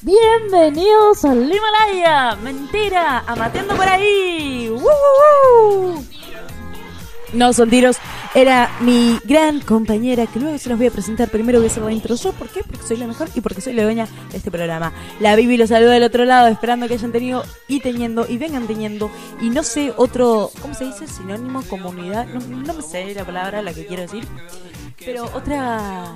Bienvenidos al Himalaya. Mentira, amateando por ahí. No son tiros. Era mi gran compañera que luego se los voy a presentar. Primero voy a hacer la intro. ¿Por qué? Porque soy la mejor y porque soy la dueña de este programa. La Bibi los saluda del otro lado, esperando que hayan tenido y teniendo y vengan teniendo. Y no sé otro, ¿cómo se dice? Sinónimo, comunidad. No, no me sé la palabra, la que quiero decir. Pero otra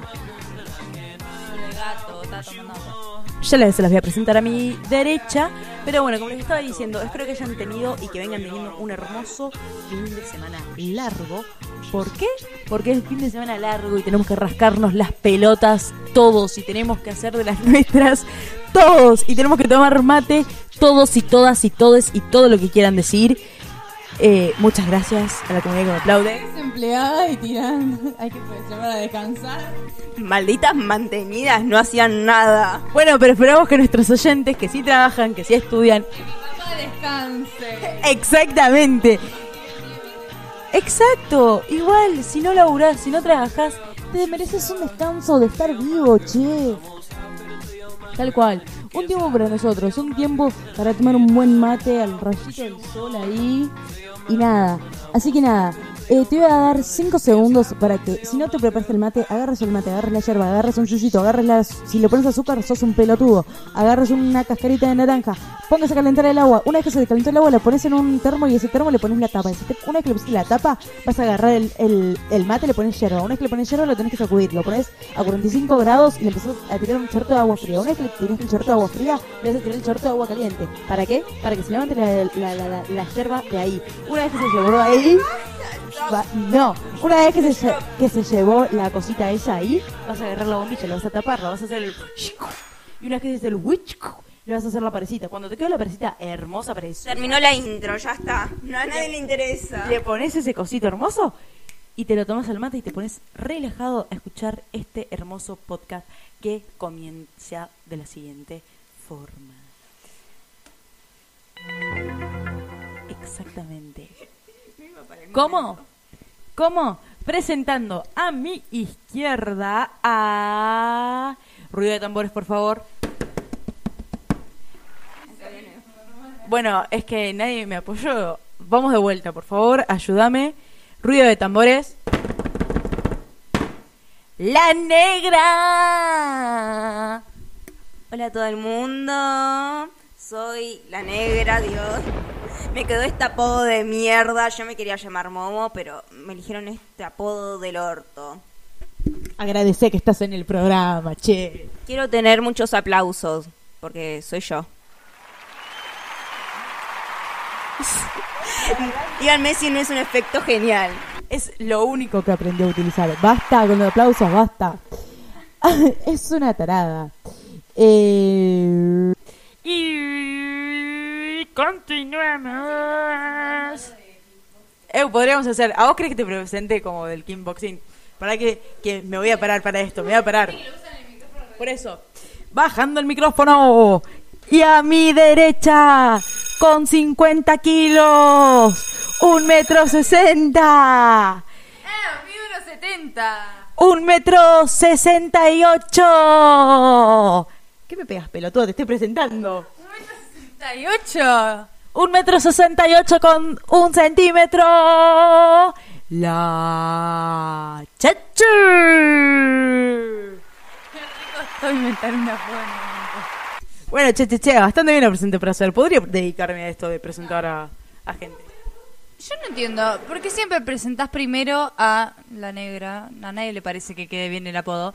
ya les se las voy a presentar a mi derecha. Pero bueno, como les estaba diciendo, espero que hayan tenido y que vengan teniendo un hermoso fin de semana largo. ¿Por qué? Porque es fin de semana largo y tenemos que rascarnos las pelotas todos y tenemos que hacer de las nuestras todos y tenemos que tomar mate todos y todas y todes y todo lo que quieran decir. Eh, muchas gracias a la comunidad que me aplaude. empleada y tiran. Hay que llamar a descansar. Malditas mantenidas, no hacían nada. Bueno, pero esperamos que nuestros oyentes, que sí trabajan, que sí estudian. Papá descanse. Exactamente. Exacto. Igual, si no laburás, si no trabajás, te mereces un descanso de estar vivo, che. Tal cual. Un tiempo para nosotros, un tiempo para tomar un buen mate al rayito del sol ahí. Y nada. Así que nada, eh, te voy a dar 5 segundos para que, si no te preparas el mate, agarres el mate, agarres la yerba, agarres un yuyito, agarres las. Si le pones azúcar, sos un pelotudo. Agarres una cascarita de naranja, pongas a calentar el agua. Una vez que se calentó el agua, la pones en un termo y ese termo le pones la tapa. Una vez que le pusiste la tapa, vas a agarrar el, el, el mate, le pones yerba. Una vez que le pones yerba, lo tenés que sacudir. Lo pones a 45 grados y le empezás a tirar un chorro de agua fría. Una vez que le tiraste el chorro de agua fría, le vas a tirar el chorro de agua caliente. ¿Para qué? Para que se levante la, la, la, la, la yerba de ahí. Una vez que se llevó ahí. No, una vez que se, que se llevó la cosita esa ahí, vas a agarrar la bombilla, la vas a tapar, la vas a hacer el... Y una vez que se el witch, le vas a hacer la parecita. Cuando te quede la parecita hermosa, preciosa, Terminó la intro, ya está. No a nadie le interesa. le pones ese cosito hermoso y te lo tomas al mate y te pones relajado a escuchar este hermoso podcast que comienza de la siguiente forma. Exactamente. ¿Cómo? ¿Cómo? Presentando a mi izquierda a... Ruido de tambores, por favor. Bueno, es que nadie me apoyó. Vamos de vuelta, por favor, ayúdame. Ruido de tambores. La negra. Hola a todo el mundo. Soy la negra, Dios. Me quedó este apodo de mierda. Yo me quería llamar Momo, pero me eligieron este apodo del orto. Agradecé que estás en el programa, che. Quiero tener muchos aplausos, porque soy yo. Díganme si no es un efecto genial. Es lo único que aprendí a utilizar. Basta con los aplausos, basta. es una tarada. Eh... Y continuamos. Eh, podríamos hacer. ¿A vos crees que te presente como del kickboxing? Para que, que me voy a parar para esto, me voy a parar. Por eso, bajando el micrófono. Y a mi derecha, con 50 kilos, un metro sesenta. ¡Eh! Un metro sesenta y ocho. ¿Qué me pegas, pelotudo? Te estoy presentando. ¡Un metro sesenta y ocho! Un metro sesenta y ocho con un centímetro. La Chachu. Estoy inventar una forma. Bueno, che, che, che, bastante bien lo presenté para hacer. Podría dedicarme a esto de presentar a, a gente. Yo no entiendo, ¿por qué siempre presentás primero a la negra? A nadie le parece que quede bien el apodo.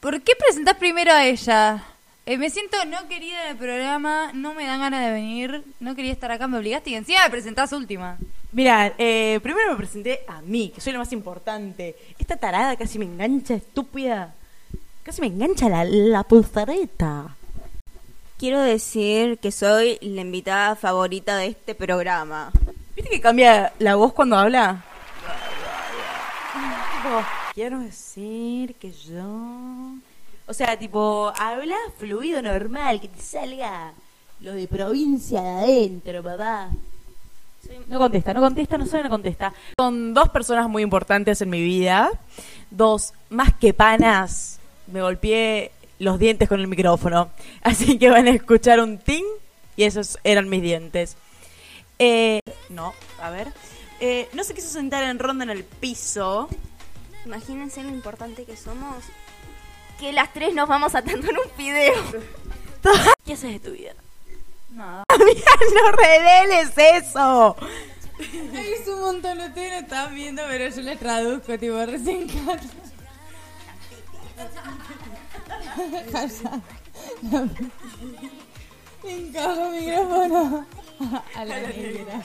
¿Por qué presentás primero a ella? Eh, me siento no querida en el programa, no me dan ganas de venir, no quería estar acá, me obligaste y encima me presentás última. Mira, eh, primero me presenté a mí, que soy lo más importante. Esta tarada casi me engancha, estúpida. Casi me engancha la, la pulsareta. Quiero decir que soy la invitada favorita de este programa. ¿Viste que cambia la voz cuando habla? Tipo, quiero decir que yo... O sea, tipo, habla fluido, normal, que te salga lo de provincia de adentro, papá. No contesta, no contesta, no sabe, no contesta. Son dos personas muy importantes en mi vida. Dos, más que panas, me golpeé los dientes con el micrófono. Así que van a escuchar un ting y esos eran mis dientes. Eh, no, a ver. Eh, no se quiso sentar en ronda en el piso. Imagínense lo importante que somos. Que las tres nos vamos atando en un video. ¿Qué haces de tu vida? No. Amiga, no reveles eso. Es un montón, ustedes no están viendo, pero yo les traduzco, tipo, recién. Calla. Encajo el micrófono a la negra.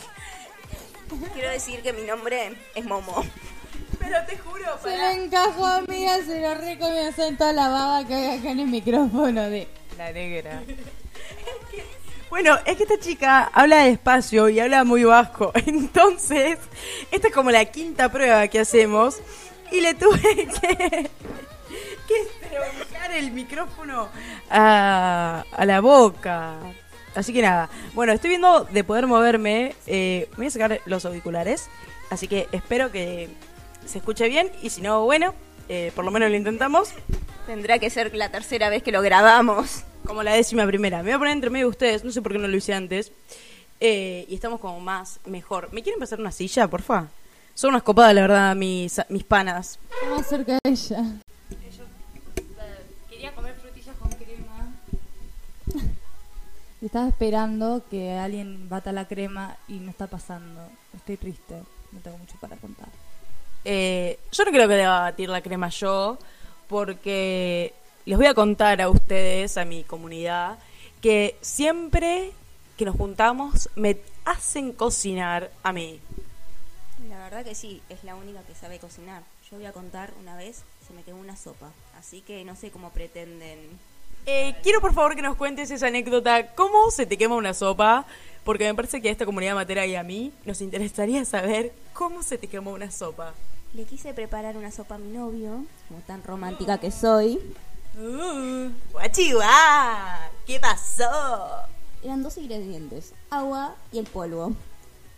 Quiero decir que mi nombre es Momo. Pero te juro, Se lo encajo, amiga, se lo recomiendo en toda la baba que hay acá en el micrófono de la negra. Bueno, es que esta chica habla despacio y habla muy bajo. Entonces, esta es como la quinta prueba que hacemos. Y le tuve que, que estrellar el micrófono a, a la boca. Así que nada. Bueno, estoy viendo de poder moverme. Eh, me voy a sacar los auriculares. Así que espero que se escuche bien. Y si no, bueno, eh, por lo menos lo intentamos. Tendrá que ser la tercera vez que lo grabamos. Como la décima primera. Me voy a poner entre medio de ustedes, no sé por qué no lo hice antes. Eh, y estamos como más, mejor. ¿Me quieren pasar una silla, porfa? Son unas copadas, la verdad, mis, mis panas. Más cerca de ella. Quería comer frutillas con crema. Estaba esperando que alguien bata la crema y no está pasando. Estoy triste, no tengo mucho para contar. Eh, yo no creo que deba batir la crema yo, porque les voy a contar a ustedes, a mi comunidad, que siempre que nos juntamos me hacen cocinar a mí. La verdad que sí, es la única que sabe cocinar. Yo voy a contar una vez, se me quemó una sopa. Así que no sé cómo pretenden. Eh, quiero por favor que nos cuentes esa anécdota, ¿cómo se te quema una sopa? Porque me parece que a esta comunidad matera y a mí nos interesaría saber cómo se te quemó una sopa. Le quise preparar una sopa a mi novio, como tan romántica que soy. Uh, guachihuá, ¿qué pasó? Eran dos ingredientes, agua y el polvo.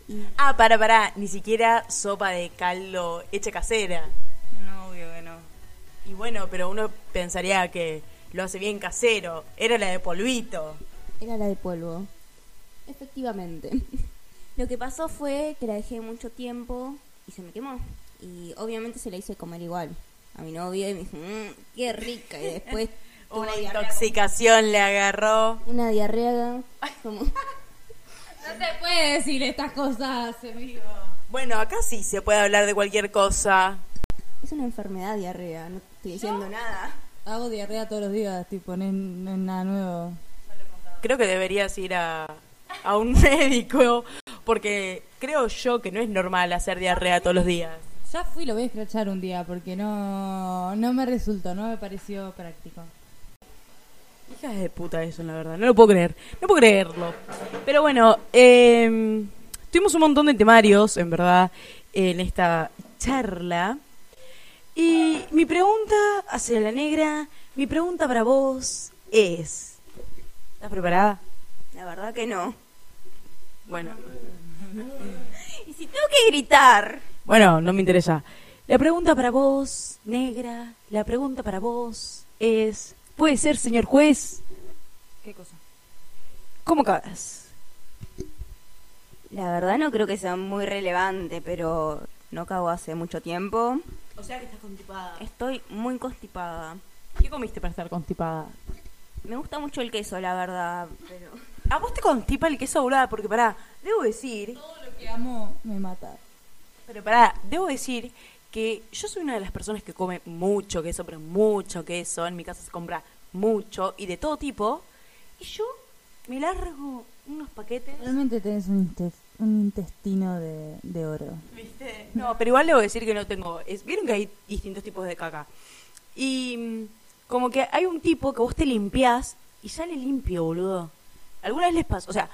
Y Ah, para, para, ni siquiera sopa de caldo hecha casera. No, obvio que no. Y bueno, pero uno pensaría que lo hace bien casero. Era la de polvito. era la de polvo. Efectivamente. Lo que pasó fue que la dejé mucho tiempo y se me quemó. Y obviamente se la hice comer igual a mi novio y me dijo, "Mm, qué rica. Y después Una intoxicación le agarró. Una diarrea como... No se puede decir estas cosas, amigo. Bueno, acá sí se puede hablar de cualquier cosa. Es una enfermedad diarrea, no estoy diciendo nada. Hago diarrea todos los días, tipo, no es, no es nada nuevo. Creo que deberías ir a, a un médico porque creo yo que no es normal hacer diarrea todos los días. Ya fui, lo voy a escrachar un día porque no, no me resultó, no me pareció práctico. Hija de puta eso, la verdad. No lo puedo creer. No puedo creerlo. Pero bueno, eh, tuvimos un montón de temarios, en verdad, en esta charla. Y mi pregunta hacia la negra, mi pregunta para vos es... ¿Estás preparada? La verdad que no. Bueno, Y si tengo que gritar, bueno, no me interesa. La pregunta para vos, negra, la pregunta para vos es... ¿Puede ser, señor juez? ¿Qué cosa? ¿Cómo cagas? la verdad no creo que sea muy relevante, pero no cago hace mucho tiempo. O sea que estás constipada. Estoy muy constipada. ¿Qué comiste para estar constipada? Me gusta mucho el queso, la verdad, pero... ¿A vos te constipa el queso volada? Porque pará, debo decir, Todo lo que amo me mata. Pero pará, debo decir que yo soy una de las personas que come mucho queso, pero mucho queso. En mi casa se compra mucho y de todo tipo. Y yo me largo unos paquetes. Realmente tenés un, intes- un intestino de, de oro. ¿Viste? No, pero igual debo decir que no tengo. Es, Vieron que hay distintos tipos de caca. Y mm, como que hay un tipo que vos te limpiás y sale limpio, boludo. ¿Alguna vez les pasó? O sea,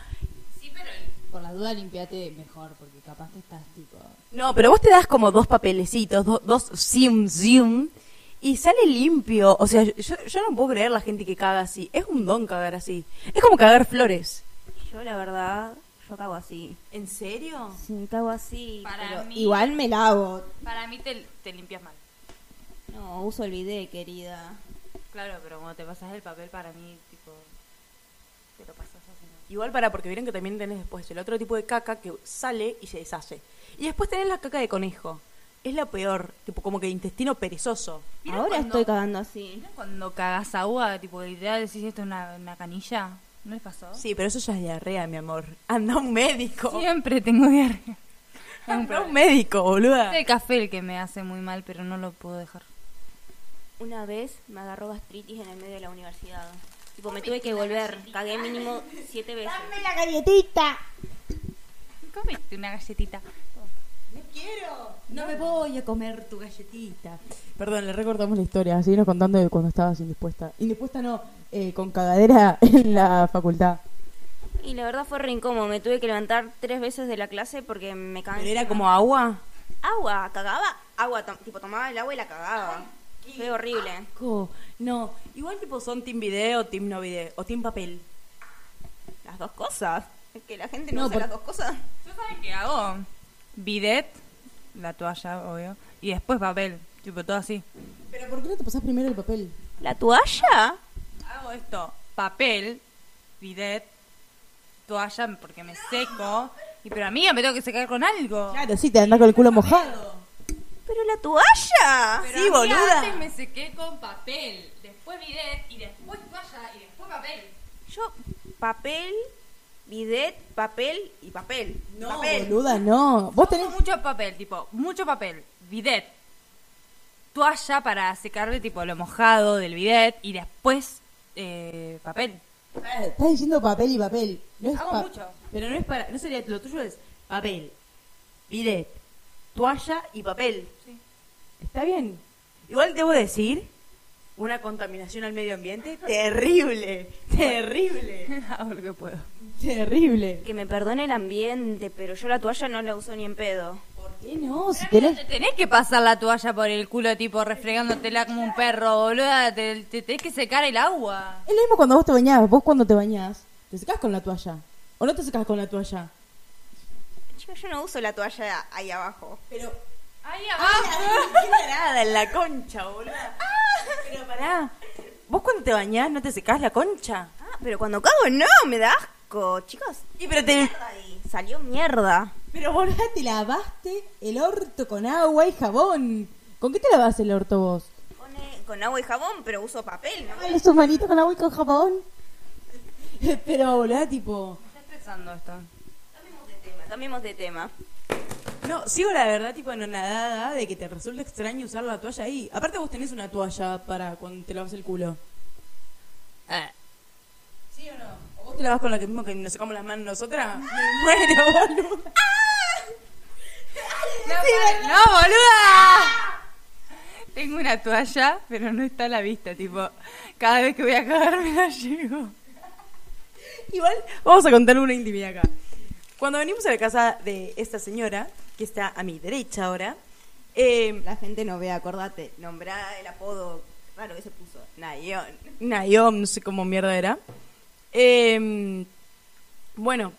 Por la duda limpiate mejor, porque capaz que estás tipo... No, pero vos te das como dos papelecitos, do- dos zoom, zoom, y sale limpio. O sea, yo, yo no puedo creer la gente que caga así. Es un don cagar así. Es como cagar flores. Yo la verdad, yo cago así. ¿En serio? Sí, cago así. Para pero mí- Igual me lavo. Para mí te, te limpias mal. No, uso el bidet, querida. Claro, pero cuando te pasas el papel para mí, tipo, te lo pasas. Igual para, porque vieron que también tenés después el otro tipo de caca que sale y se deshace. Y después tenés la caca de conejo. Es la peor, tipo como que intestino perezoso. ¿Vieron Ahora cuando- estoy cagando así. ¿Vieron cuando cagas agua, tipo, literal decís esto es una, una canilla? ¿No les pasó? Sí, pero eso ya es diarrea, mi amor. Anda a un médico. Siempre tengo diarrea. Anda a un médico, boluda. Es el café el que me hace muy mal, pero no lo puedo dejar. Una vez me agarró gastritis en el medio de la universidad. Tipo, me tuve que volver. Cagué mínimo siete veces. la galletita! Comiste una galletita. No quiero. No me voy a comer tu galletita. Perdón, le recortamos la historia. Seguimos contando de cuando estabas indispuesta. Indispuesta no, eh, con cagadera en la facultad. Y la verdad fue re incómodo. Me tuve que levantar tres veces de la clase porque me. ¿Pero era como agua? Agua, cagaba. Agua, tipo, tomaba el agua y la cagaba. Fue horrible. Co- No, igual tipo son team video, team no video, o team papel. Las dos cosas. Es que la gente no, No, usa por- las dos cosas. ¿Yo saben qué hago? Bidet, la toalla, obvio, y después papel, tipo todo así. ¿Pero por qué no te pasás primero el papel? ¿La toalla? Hago esto, papel, bidet, toalla porque me seco, y pero a mí me tengo que secar con algo. Claro, sí, te andás con el culo mojado. ¿Pero la toalla? Pero Sí, a mí boluda. Antes me sequé con papel, después bidet y después toalla y después papel. Yo, papel, bidet, papel y papel. No, papel. boluda, no. Vos tenés... Mucho papel, tipo, mucho papel, bidet, toalla para secarme tipo lo mojado del bidet y después eh, papel. Ah, Estás diciendo papel y papel. No es Hago pa- mucho. Pero no es para... No sería... Lo tuyo es papel, bidet, toalla y papel. Está bien. Igual debo decir... Una contaminación al medio ambiente terrible, terrible, Hago lo que puedo. terrible. Que me perdone el ambiente, pero yo la toalla no la uso ni en pedo. ¿Por qué no? Si tenés... te tenés que pasar la toalla por el culo, tipo, refregándotela como un perro, boluda. Te, te tenés que secar el agua. Es lo mismo cuando vos te bañás. Vos cuando te bañás, ¿te secás con la toalla? ¿O no te secás con la toalla? Chico, yo no uso la toalla ahí abajo. Pero... Ahí ¡Qué tarada en la concha, boludo! Pero pará. ¿Vos cuando te bañás no te secás la concha? Ah, pero cuando cago no, me da asco, chicos. Y pero te... Salió mierda. Pero boludo, te lavaste el orto con agua y jabón. ¿Con qué te lavas el orto vos? Pone con agua y jabón, pero uso papel, ¿no? Ay, sus manitos con agua y con jabón. Pero boludo, tipo... Está estresando esto. Cambiemos de tema. Cambiemos de tema. No, sigo la verdad, tipo, anonadada de que te resulta extraño usar la toalla ahí. Aparte vos tenés una toalla para cuando te lavas el culo. ¿Sí o no? ¿O vos te lavas con la que mismo que nos sacamos las manos nosotras? Me muero, boludo. No, no, boluda. Tengo una toalla, pero no está a la vista, tipo, cada vez que voy a cagar me la llevo. Igual, vamos a contar una intimidad acá. Cuando venimos a la casa de esta señora, que está a mi derecha ahora, eh, La gente no ve, acordate. Nombrá el apodo raro que se puso. Nayon. Nayom, no sé cómo mierda era. Eh, bueno,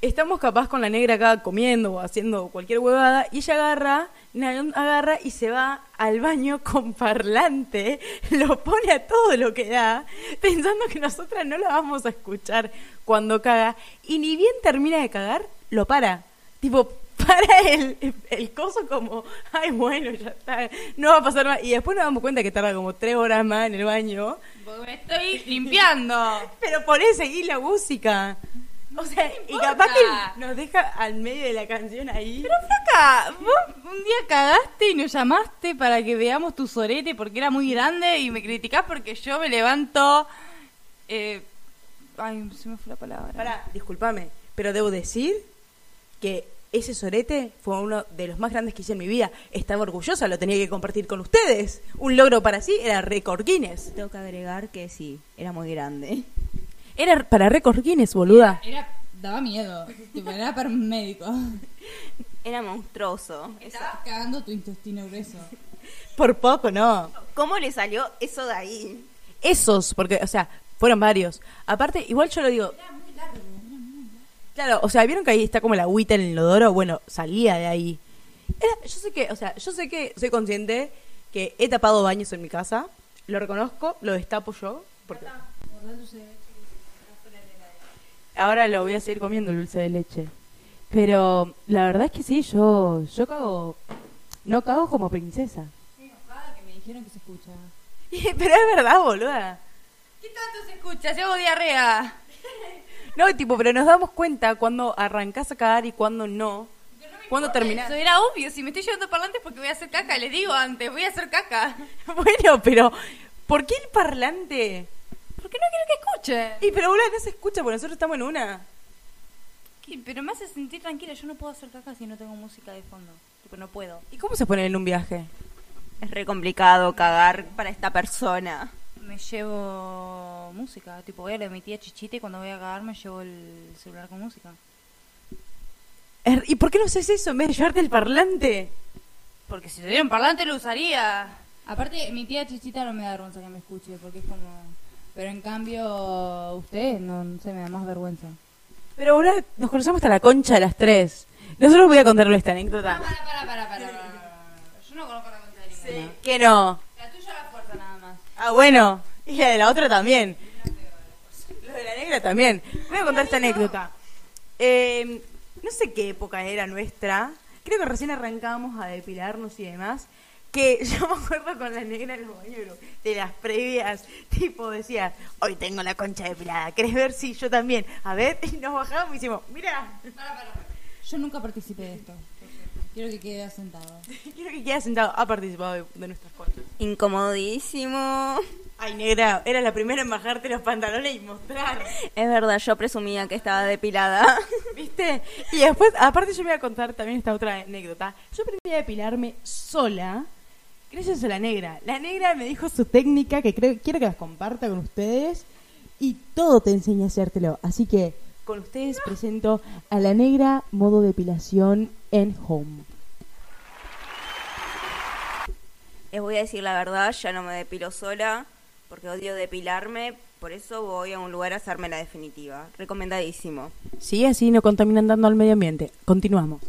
estamos capaz con la negra acá comiendo o haciendo cualquier huevada y ella agarra, Nayom agarra y se va al baño con parlante, lo pone a todo lo que da, pensando que nosotras no lo vamos a escuchar cuando caga y ni bien termina de cagar, lo para. Tipo, para el, el coso como, ay bueno, ya está, no va a pasar más. Y después nos damos cuenta que tarda como tres horas más en el baño. Porque me estoy limpiando. Pero ponés seguir la música. O sea, y capaz que nos deja al medio de la canción ahí. Pero flaca, vos un día cagaste y nos llamaste para que veamos tu sorete porque era muy grande y me criticás porque yo me levanto... Eh, ay, se me fue la palabra. Pará, discúlpame, pero debo decir que ese sorete fue uno de los más grandes que hice en mi vida. Estaba orgullosa, lo tenía que compartir con ustedes. Un logro para sí era récord Guinness. Tengo que agregar que sí, era muy grande. Era para récord Guinness, boluda. Era, daba miedo, tipo, era para un médico. Era monstruoso. Estabas cagando tu intestino grueso. Por poco, no. ¿Cómo le salió eso de ahí? Esos, porque, o sea, fueron varios. Aparte, igual yo lo digo. Claro, o sea, vieron que ahí está como la agüita en el inodoro. Bueno, salía de ahí. Era- yo sé que, o sea, yo sé que soy consciente que he tapado baños en mi casa. lo reconozco, lo destapo yo. Porque... Ahora lo voy a seguir comiendo el dulce de leche. Pero la verdad es que sí, yo, yo cago. No cago como princesa. que me dijeron que se escucha. Pero es verdad, boluda. ¿Qué tanto se escucha? Llevo diarrea. No, tipo, pero nos damos cuenta cuando arrancás a cagar y cuando no. Cuando terminás. Eso era obvio. Si me estoy llevando parlantes porque voy a hacer caca. Les digo antes, voy a hacer caca. Bueno, pero ¿por qué el parlante? Porque no quiero que escuchen. Y pero boluda, no se escucha porque nosotros estamos en una. ¿Qué? Pero me hace sentir tranquila. Yo no puedo hacer caca si no tengo música de fondo. Tipo, no puedo. ¿Y cómo se pone en un viaje? Es re complicado cagar para esta persona. Me llevo música. Tipo, voy a la de mi tía Chichita y cuando voy a cagar me llevo el celular con música. Er- ¿Y por qué no haces eso en vez de llevarte el parlante? Porque si tuviera un parlante lo usaría. Aparte, mi tía Chichita no me da vergüenza que me escuche, porque es como... Pero en cambio, usted, no, no sé, me da más vergüenza. Pero boluda, nos conocemos hasta la concha de las tres. Nosotros voy a contarle esta anécdota. Para, para, para, para. Yo no conozco la cuenta de ninguna. ¿Qué no? La tuya a la fuerza nada más. Ah, bueno. Y la de la otra también. Lo de la negra también. Voy a contar esta anécdota. Eh, no sé qué época era nuestra. Creo que recién arrancábamos a depilarnos y demás. Que yo me acuerdo con la negra en los baños de las previas. Tipo, decía, hoy tengo la concha depilada. ¿Querés ver? Sí, yo también. A ver, y nos bajamos y hicimos, mira. Yo nunca participé de esto. Quiero que quede asentado. Quiero que quede sentado. Ha participado de, de nuestras conchas. Incomodísimo. Ay, negra, era la primera en bajarte los pantalones y mostrar. Es verdad, yo presumía que estaba depilada. ¿Viste? Y después, aparte yo voy a contar también esta otra anécdota. Yo aprendí a depilarme sola, gracias a la negra. La negra me dijo su técnica, que creo, quiero que las comparta con ustedes, y todo te enseña a hacértelo. Así que, con ustedes presento a la negra modo depilación en home. Les voy a decir la verdad, ya no me depilo sola, porque odio depilarme, por eso voy a un lugar a hacerme la definitiva. Recomendadísimo. Sí, así no contaminan dando al medio ambiente. Continuamos.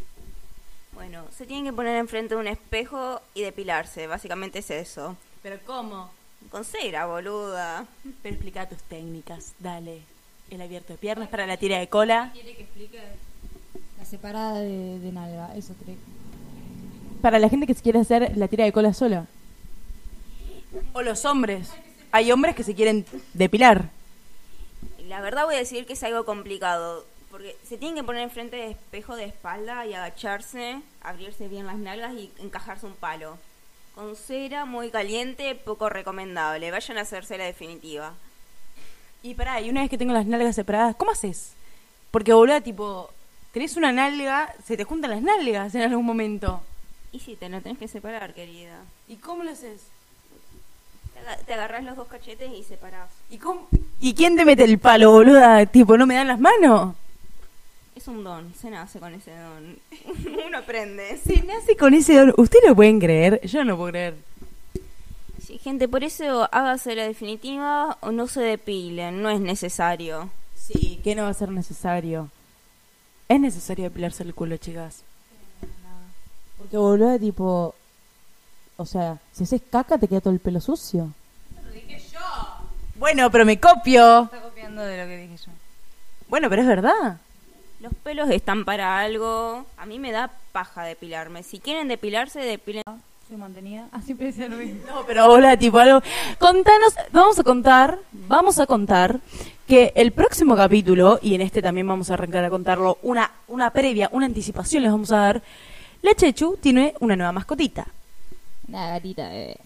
Bueno, se tienen que poner enfrente de un espejo y depilarse, básicamente es eso. ¿Pero cómo? Con cera, boluda. Pero explica tus técnicas, dale. El abierto de piernas para la tira de cola. ¿Quiere que explique? La separada de, de nalga, eso creo. Para la gente que se quiere hacer la tira de cola sola. O los hombres. Hay hombres que se quieren depilar. La verdad voy a decir que es algo complicado, porque se tienen que poner enfrente de espejo de espalda y agacharse, abrirse bien las nalgas y encajarse un palo. Con cera muy caliente, poco recomendable. Vayan a hacerse la definitiva. Y pará, y una vez que tengo las nalgas separadas, ¿cómo haces? Porque, boluda, tipo, tenés una nalga, se te juntan las nalgas en algún momento. Y si te lo tenés que separar, querida. ¿Y cómo lo haces? Te, aga- te agarrás los dos cachetes y separás. ¿Y cómo? ¿Y quién te mete el palo, boluda? Tipo, ¿no me dan las manos? Es un don, se nace con ese don. Uno aprende. Se nace con ese don. ¿Ustedes lo pueden creer? Yo no puedo creer. Sí, gente, por eso hágase la definitiva o no se depilen, no es necesario. Sí, que no va a ser necesario. Es necesario depilarse el culo, chicas. Porque boluda, tipo... O sea, si haces caca te queda todo el pelo sucio. Bueno, pero me copio. Está copiando de lo que dije yo. Bueno, pero es verdad. Los pelos están para algo. A mí me da paja depilarme. Si quieren depilarse, depilen. Soy mantenida. Ah, siempre decía lo mismo. No, pero hola, tipo algo. Contanos, vamos a contar, vamos a contar que el próximo capítulo, y en este también vamos a arrancar a contarlo, una, una previa, una anticipación les vamos a dar. La Chechu tiene una nueva mascotita. Una gatita, bebé.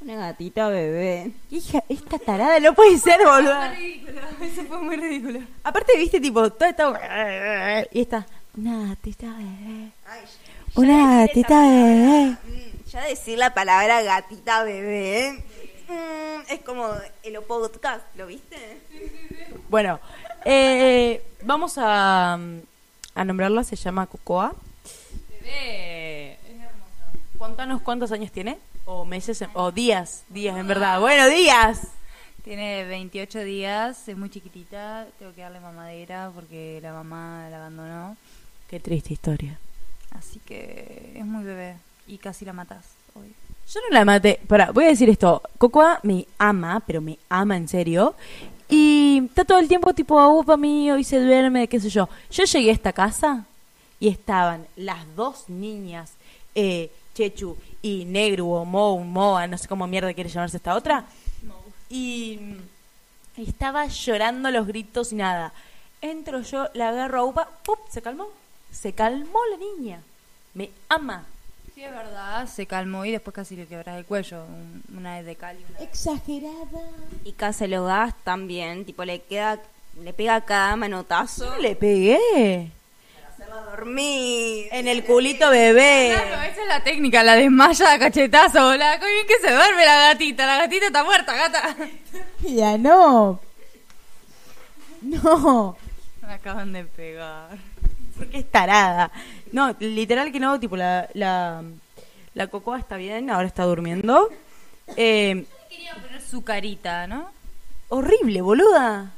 Una gatita bebé. Hija, esta tarada no puede ser, boluda. Eso fue muy ridículo. Aparte, viste, tipo, todo está. Y esta. Una gatita bebé. Una gatita bebé. Mm, Ya decir la palabra gatita bebé mm, es como el podcast, ¿lo viste? Bueno, eh, vamos a, a nombrarla, se llama Cocoa. Bebé. Contanos cuántos años tiene, o meses, o días, días en verdad. Bueno, días. Tiene 28 días, es muy chiquitita. Tengo que darle mamadera porque la mamá la abandonó. Qué triste historia. Así que es muy bebé. Y casi la matas hoy. Yo no la maté. Para, voy a decir esto. Cocoa me ama, pero me ama en serio. Y está todo el tiempo tipo, upa mío, y se duerme, qué sé yo. Yo llegué a esta casa y estaban las dos niñas, eh, Chechu y Negru o Mou, Moa, no sé cómo mierda quiere llamarse esta otra. Y, y estaba llorando los gritos y nada. Entro yo, la agarro a Upa, ¡pup! se calmó. Se calmó la niña. Me ama. Sí, es verdad, se calmó y después casi le quebras el cuello. un- Una de cal y una de... Exagerada. Y Caselogás también, tipo, le queda, le pega cada manotazo. No le pegué. Hacerla dormir. En el culito bebé. Claro, esa es la técnica, la desmaya a cachetazo. La, bien que se duerme la gatita. La gatita está muerta, gata. Ya no. No. Me acaban de pegar. Porque es tarada. No, literal que no, tipo la, la, la cocoa está bien, ahora está durmiendo. Eh, Quería poner su carita, ¿no? horrible, boluda.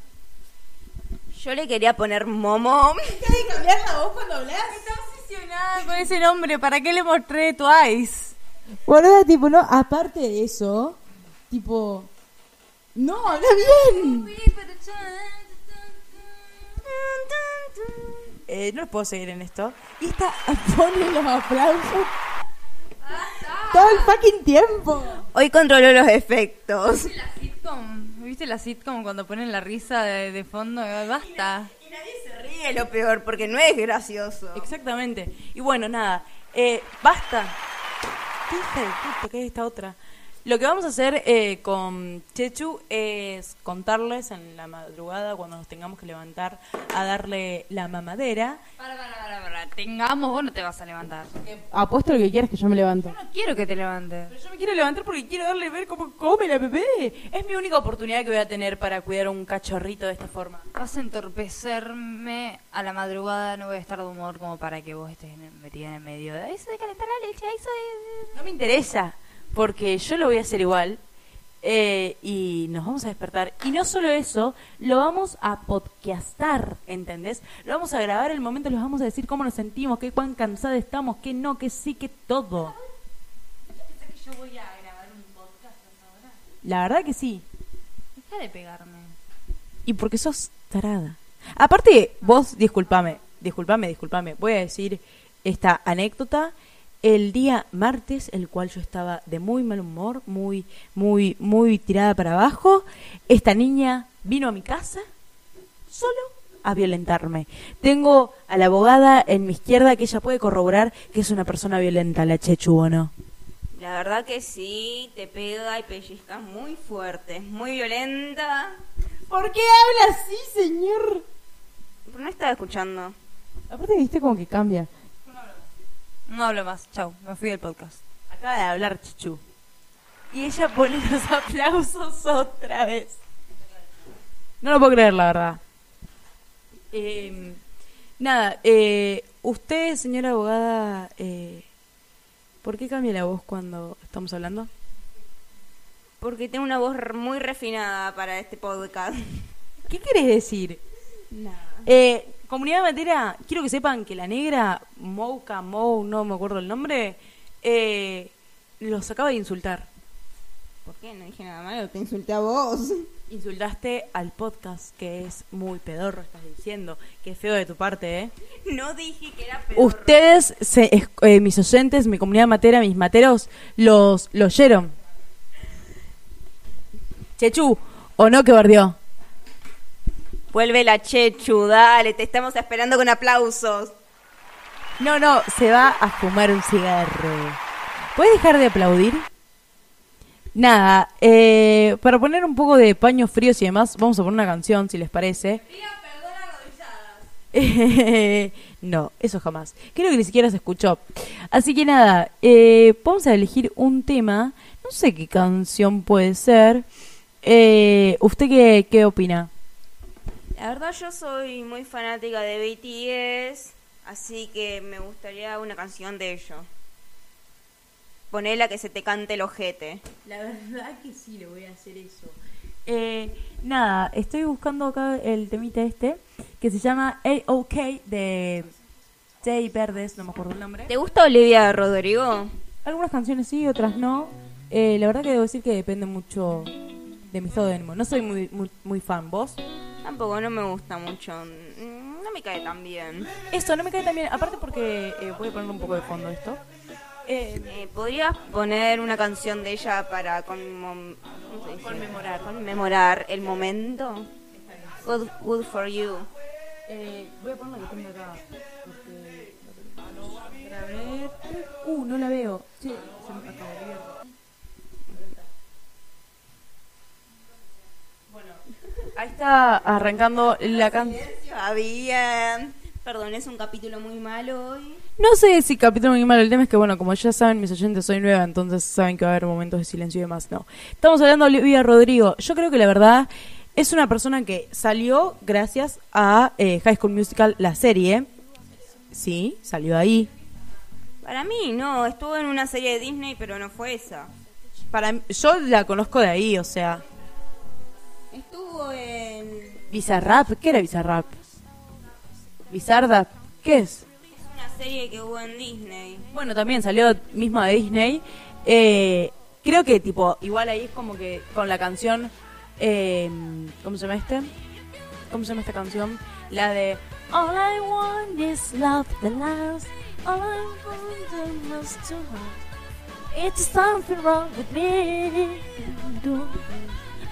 Yo le quería poner Momo. cambiar la voz cuando hablas? Está obsesionada con ese nombre. ¿Para qué le mostré Twice? Boluda, tipo, no, aparte de eso, tipo, no, habla bien. Eh, no les puedo seguir en esto. Y esta pone los aplausos todo el fucking tiempo. Hoy controló los efectos. La sitcom. ¿Viste la sitcom cuando ponen la risa de, de fondo? Basta. Y nadie se ríe lo peor, porque no es gracioso. Exactamente. Y bueno, nada. Eh, basta. ¿Qué hija de puta? ¿Qué es esta otra? Lo que vamos a hacer eh, con Chechu es contarles en la madrugada, cuando nos tengamos que levantar a darle la mamadera. Para, para, para, para. Tengamos, vos no te vas a levantar. Apuesto lo que quieras que yo me levanto. No quiero que te levantes. Pero yo me quiero levantar porque quiero darle ver cómo come la bebé. Es mi única oportunidad que voy a tener para cuidar a un cachorrito de esta forma. Vas a entorpecerme a la madrugada, no voy a estar de humor como para que vos estés metida en el medio de eso de calentar la leche, eso de... No me interesa, porque yo lo voy a hacer igual. eh, y nos vamos a despertar. Y no solo eso, lo vamos a podcastar, ¿entendés? Lo vamos a grabar el momento, les vamos a decir cómo nos sentimos, qué cuán cansada estamos, qué no, qué sí, qué todo. que yo voy a grabar un podcast ahora? La verdad que sí. Deja de pegarme. Y porque sos tarada. Aparte, vos, discúlpame, discúlpame, discúlpame. Voy a decir esta anécdota. El día martes, el cual yo estaba de muy mal humor, muy, muy, muy tirada para abajo, esta niña vino a mi casa solo a violentarme. Tengo a la abogada en mi izquierda que ella puede corroborar que es una persona violenta, la Chechu, ¿o no? La verdad que sí, te pega y pellizca muy fuerte, es muy violenta. ¿Por qué habla así, señor? Pero no estaba escuchando. Aparte, viste como que cambia. No hablo más, chau, me fui del podcast. Acaba de hablar Chichu. Y ella pone los aplausos otra vez. No lo puedo creer, la verdad. Eh, nada, eh, usted, señora abogada, eh, ¿por qué cambia la voz cuando estamos hablando? Porque tengo una voz muy refinada para este podcast. ¿Qué querés decir? Eh, comunidad matera, quiero que sepan que la negra, Mouka, Mou, no me acuerdo el nombre, eh, los acaba de insultar. ¿Por qué? No dije nada malo, te insulté a vos. Insultaste al podcast, que es muy pedorro, estás diciendo. Qué feo de tu parte, ¿eh? No dije que era peor. Ustedes, se- es- eh, mis oyentes, mi comunidad matera, mis materos, los, los oyeron. Chechu, ¿o no que bardió? Vuelve la Chechu, dale, te estamos esperando con aplausos. No, no, se va a fumar un cigarro. ¿Puedes dejar de aplaudir? Nada, eh, para poner un poco de paños fríos y demás, vamos a poner una canción, si les parece. no, eso jamás. Creo que ni siquiera se escuchó. Así que nada, eh, vamos a elegir un tema. No sé qué canción puede ser. Eh, ¿Usted qué, qué opina? La verdad yo soy muy fanática de BTS, así que me gustaría una canción de ellos. Ponela que se te cante el ojete. La verdad que sí, le voy a hacer eso. Eh, nada, estoy buscando acá el temita este, que se llama A-OK de Jay Verdes, no me acuerdo el nombre. ¿Te gusta Olivia Rodrigo? Algunas canciones sí, otras no. Eh, la verdad que debo decir que depende mucho de mi estado de ánimo. No soy muy, muy, muy fan. ¿Vos? Tampoco, no me gusta mucho. Mm, No me cae tan bien. Eso, no me cae tan bien. Aparte porque... eh, voy a poner un poco de fondo esto. Eh, Eh, ¿Podrías poner una canción de ella para conmem-. Conmemorar. conmemorar el momento? Good, good for you. eh, voy a poner la que tengo acá. Porque... Para ver... Uh, no la veo. Sí, se me acaba de ver. Bueno, ahí está arrancando la canción. Perdón, es un capítulo muy malo hoy. No sé si capítulo muy malo, el tema es que, bueno, como ya saben, mis oyentes soy nueva, entonces saben que va a haber momentos de silencio y demás. No. Estamos hablando de Olivia Rodrigo. Yo creo que la verdad es una persona que salió gracias a eh, High School Musical, la serie. Sí, salió ahí. Para mí, no. Estuvo en una serie de Disney, pero no fue esa. Para mí- yo la conozco de ahí, o sea. Estuvo en Bizarrap, ¿qué era Bizarrap? Bizarda, ¿qué es? una serie que hubo en Disney. Bueno, también salió misma de Disney. Eh, creo que, tipo, igual ahí es como que con la canción. eh, ¿Cómo se llama este? ¿Cómo se llama esta canción? La de All I want is love the last. All I want is to. It's something wrong with me.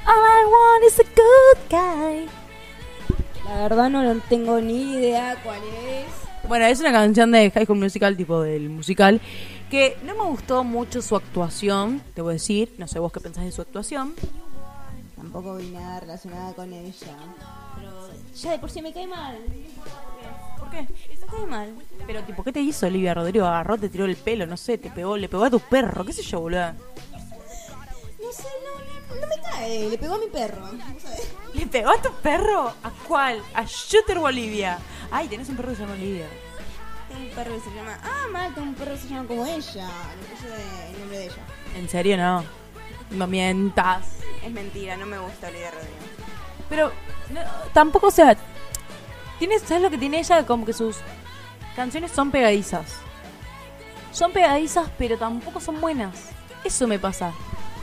All I want is a good guy. La verdad no tengo ni idea cuál es. Bueno, es una canción de High School Musical, tipo del musical, que no me gustó mucho su actuación, te voy a decir, no sé vos qué pensás de su actuación. Tampoco vi nada relacionada con ella. Pero ya de por sí me cae mal. ¿Por qué? Me cae mal. Pero tipo, ¿qué te hizo Olivia Rodrigo? Agarró, te tiró el pelo, no sé, te pegó, le pegó a tu perro, qué sé yo, boludo. Cae. Le pegó a mi perro. ¿Le pegó a tu perro? ¿A cuál? ¿A Shooter o Olivia? Ay, tenés un perro que se llama Olivia. Tengo un perro que se llama. Ah, mal, tengo un perro que se llama como ella. Le puse el nombre de ella. ¿En serio no? No mientas. Es mentira, no me gusta Olivia Rodrigo. Pero no, tampoco, o sea, tiene, ¿sabes lo que tiene ella? Como que sus canciones son pegadizas. Son pegadizas, pero tampoco son buenas. Eso me pasa.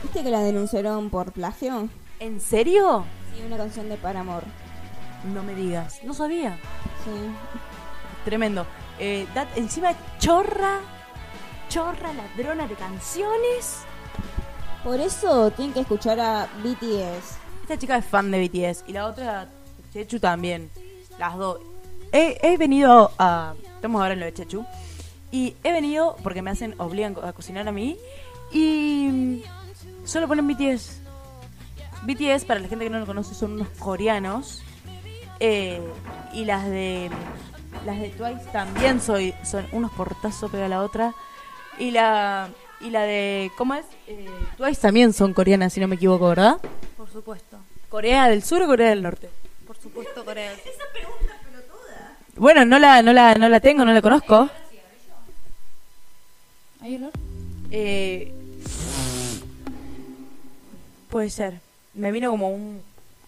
¿Viste que la denunciaron por plagio? ¿En serio? Sí, una canción de Paramore. No me digas. No sabía. Sí. Tremendo. Eh, encima chorra, chorra ladrona de canciones. Por eso tienen que escuchar a BTS. Esta chica es fan de BTS y la otra, Chechu también. Las dos. He, he venido a. Estamos ahora en lo de Chechu. Y he venido porque me hacen, obligan a cocinar a mí. Y solo ponen BTS. BTS, para la gente que no lo conoce, son unos coreanos. Eh, y las de. Las de Twice también soy, son unos portazos pega la otra. Y la. Y la de. ¿Cómo es? Eh, Twice también son coreanas, si no me equivoco, ¿verdad? Por supuesto. ¿Corea del Sur o Corea del Norte? Por supuesto, Corea del Sur. Bueno, no la, no la, no la tengo, no la conozco. ¿Hay olor? Eh, puede ser. Me vino como un,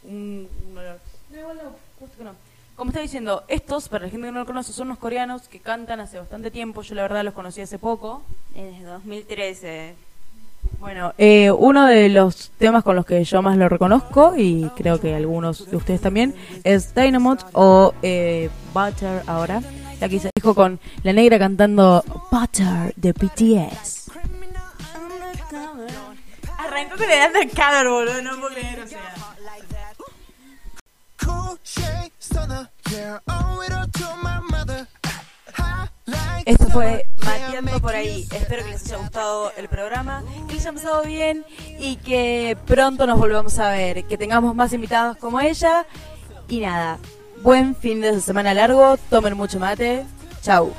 un, un. No, igual no, justo que no. Como estaba diciendo, estos, para la gente que no lo conoce, son unos coreanos que cantan hace bastante tiempo. Yo la verdad los conocí hace poco. Desde 2013. Bueno, eh, uno de los temas con los que yo más lo reconozco, y creo que algunos de ustedes también, es Dynamite o eh, Butter ahora. La que se dijo con la negra cantando Butter de BTS. Arrancó con el undercover, boludo, no puedo creer, o sea. Esto fue Mateando por ahí. Espero que les haya gustado el programa, que les haya pasado bien y que pronto nos volvamos a ver. Que tengamos más invitados como ella. Y nada, buen fin de semana largo. Tomen mucho mate. Chau.